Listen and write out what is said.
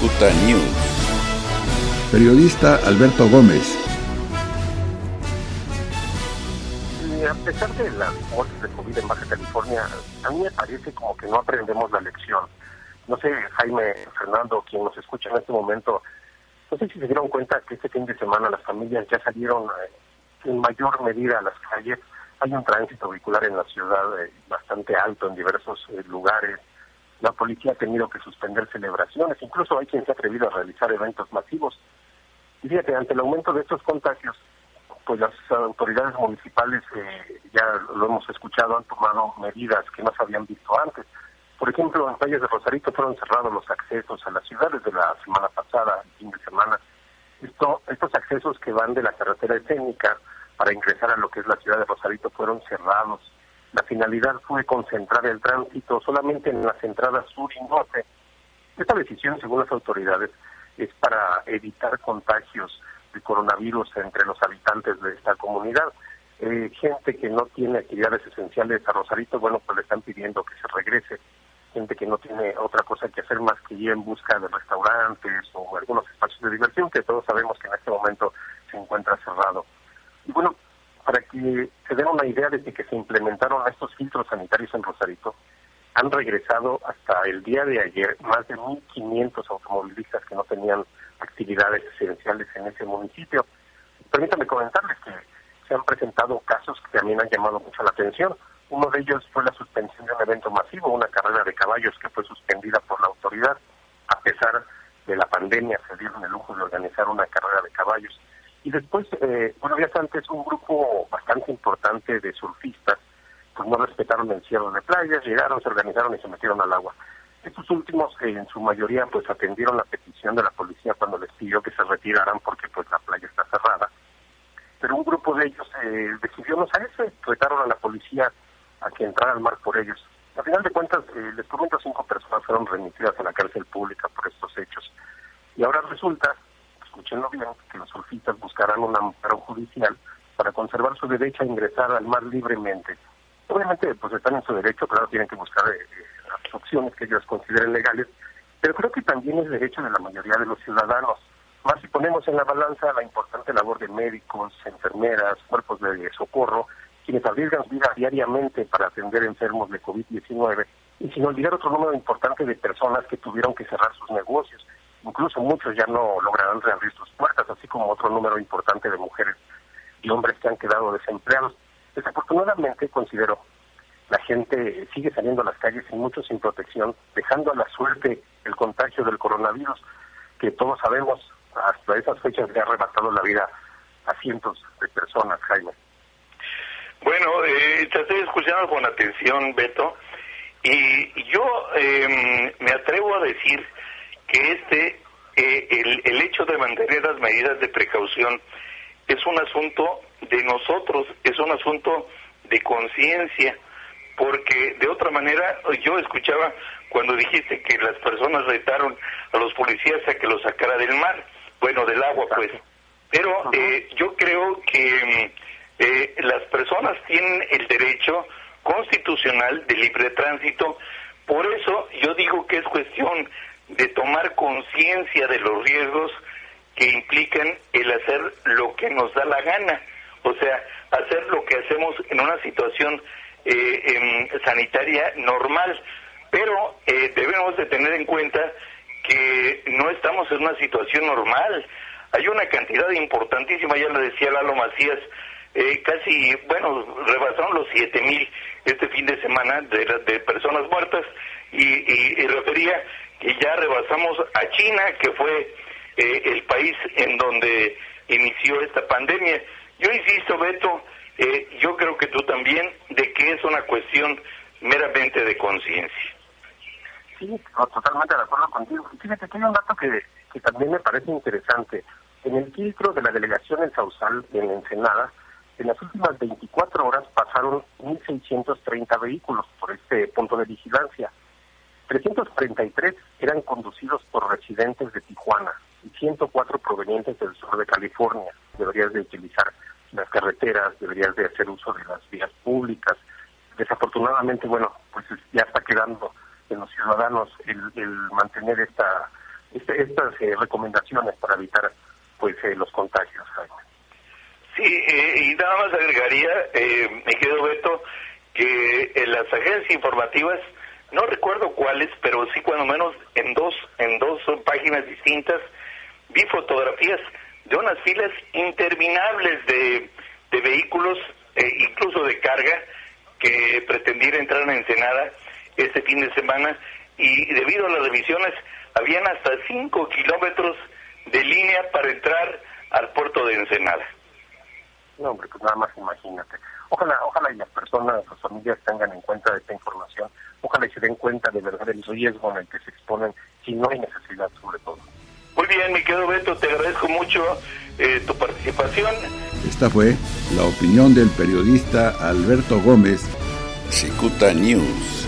Calcuta News. Periodista Alberto Gómez. a pesar de las muertes de COVID en Baja California, a mí me parece como que no aprendemos la lección. No sé, Jaime, Fernando, quien nos escucha en este momento, no sé si se dieron cuenta que este fin de semana las familias ya salieron eh, en mayor medida a las calles. Hay un tránsito vehicular en la ciudad eh, bastante alto en diversos eh, lugares. La policía ha tenido que suspender celebraciones, incluso hay quien se ha atrevido a realizar eventos masivos. Y fíjate, ante el aumento de estos contagios, pues las autoridades municipales, eh, ya lo hemos escuchado, han tomado medidas que no se habían visto antes. Por ejemplo, en Valles de Rosarito fueron cerrados los accesos a las ciudades de la semana pasada, el fin de semana. Esto, estos accesos que van de la carretera escénica para ingresar a lo que es la ciudad de Rosarito fueron cerrados. La finalidad fue concentrar el tránsito solamente en las entradas sur y norte. Esta decisión, según las autoridades, es para evitar contagios de coronavirus entre los habitantes de esta comunidad. Eh, gente que no tiene actividades esenciales a Rosarito, bueno, pues le están pidiendo que se regrese. Gente que no tiene otra cosa que hacer más que ir en busca de restaurantes o algunos espacios de diversión que todos sabemos que en este momento se encuentra cerrado. Y bueno, para que se den una idea de que se implementaron estos filtros sanitarios en Rosarito, han regresado hasta el día de ayer más de 1.500 automovilistas que no tenían actividades esenciales en ese municipio. Permítame comentarles que se han presentado casos que también han llamado mucho la atención. Uno de ellos fue la suspensión de un evento masivo, una carrera de caballos que fue suspendida por la autoridad. A pesar de la pandemia, se dieron el lujo de organizar una carrera de caballos. Y después, eh, bueno, días antes, un grupo bastante importante de surfistas, pues no respetaron el cierre de playas, llegaron, se organizaron y se metieron al agua. Estos últimos, en su mayoría, pues atendieron la petición de la policía cuando les pidió que se retiraran porque pues la playa está cerrada. Pero un grupo de ellos eh, decidió no salirse, retaron a la policía a que entrara al mar por ellos. A final de cuentas, eh, les comento, cinco personas fueron remitidas a la cárcel pública por estos hechos. Y ahora resulta escúchenlo bien, que los surfistas buscarán un amparo judicial conservar su derecho a ingresar al mar libremente. Obviamente, pues están en su derecho, claro, tienen que buscar eh, las opciones que ellos consideren legales, pero creo que también es derecho de la mayoría de los ciudadanos. Más si ponemos en la balanza la importante labor de médicos, enfermeras, cuerpos de socorro, quienes arriesgan vida diariamente para atender enfermos de COVID-19, y sin olvidar otro número importante de personas que tuvieron que cerrar sus negocios, incluso muchos ya no lograrán reabrir sus puertas, así como otro número importante de mujeres y hombres que han quedado desempleados. Desafortunadamente, considero, la gente sigue saliendo a las calles y muchos sin protección, dejando a la suerte el contagio del coronavirus, que todos sabemos hasta esas fechas le ha arrebatado la vida a cientos de personas, Jaime. Bueno, eh, te estoy escuchando con atención, Beto, y yo eh, me atrevo a decir que este, eh, el, el hecho de mantener las medidas de precaución es un asunto de nosotros, es un asunto de conciencia, porque de otra manera yo escuchaba cuando dijiste que las personas retaron a los policías a que los sacara del mar, bueno, del agua pues, pero eh, yo creo que eh, las personas tienen el derecho constitucional de libre tránsito, por eso yo digo que es cuestión de tomar conciencia de los riesgos que implican el hacer lo que nos da la gana, o sea, hacer lo que hacemos en una situación eh, em, sanitaria normal, pero eh, debemos de tener en cuenta que no estamos en una situación normal. Hay una cantidad importantísima, ya lo decía Lalo Macías, eh, casi, bueno, rebasaron los siete mil este fin de semana de, de personas muertas. Y, y refería que ya rebasamos a China, que fue eh, el país en donde inició esta pandemia. Yo insisto, Beto, eh, yo creo que tú también, de que es una cuestión meramente de conciencia. Sí, totalmente de acuerdo contigo. Fíjate que hay un dato que, que también me parece interesante. En el filtro de la delegación en Sausal, en Ensenada, en las últimas 24 horas pasaron 1.630 vehículos por este punto de vigilancia. 333 eran conducidos por residentes de Tijuana y 104 provenientes del sur de California. Deberías de utilizar las carreteras, deberías de hacer uso de las vías públicas. Desafortunadamente, bueno, pues ya está quedando en los ciudadanos el, mantener esta este, estas eh, recomendaciones para evitar pues los contagios, Sí, y nada más agregaría, me quedo Beto, que las agencias informativas, no recuerdo cuáles, pero sí cuando menos en dos, en dos páginas distintas, vi fotografías de unas filas interminables de, de vehículos, incluso de carga, que pretendían entrar en Ensenada este fin de semana y debido a las revisiones habían hasta 5 kilómetros de línea para entrar al puerto de Ensenada. No, hombre, pues nada más imagínate. Ojalá, ojalá y las personas, las familias tengan en cuenta esta información, ojalá y se den cuenta de verdad del riesgo en el que se exponen si no hay necesidad sobre eh, tu participación. Esta fue la opinión del periodista Alberto Gómez. Cicuta News.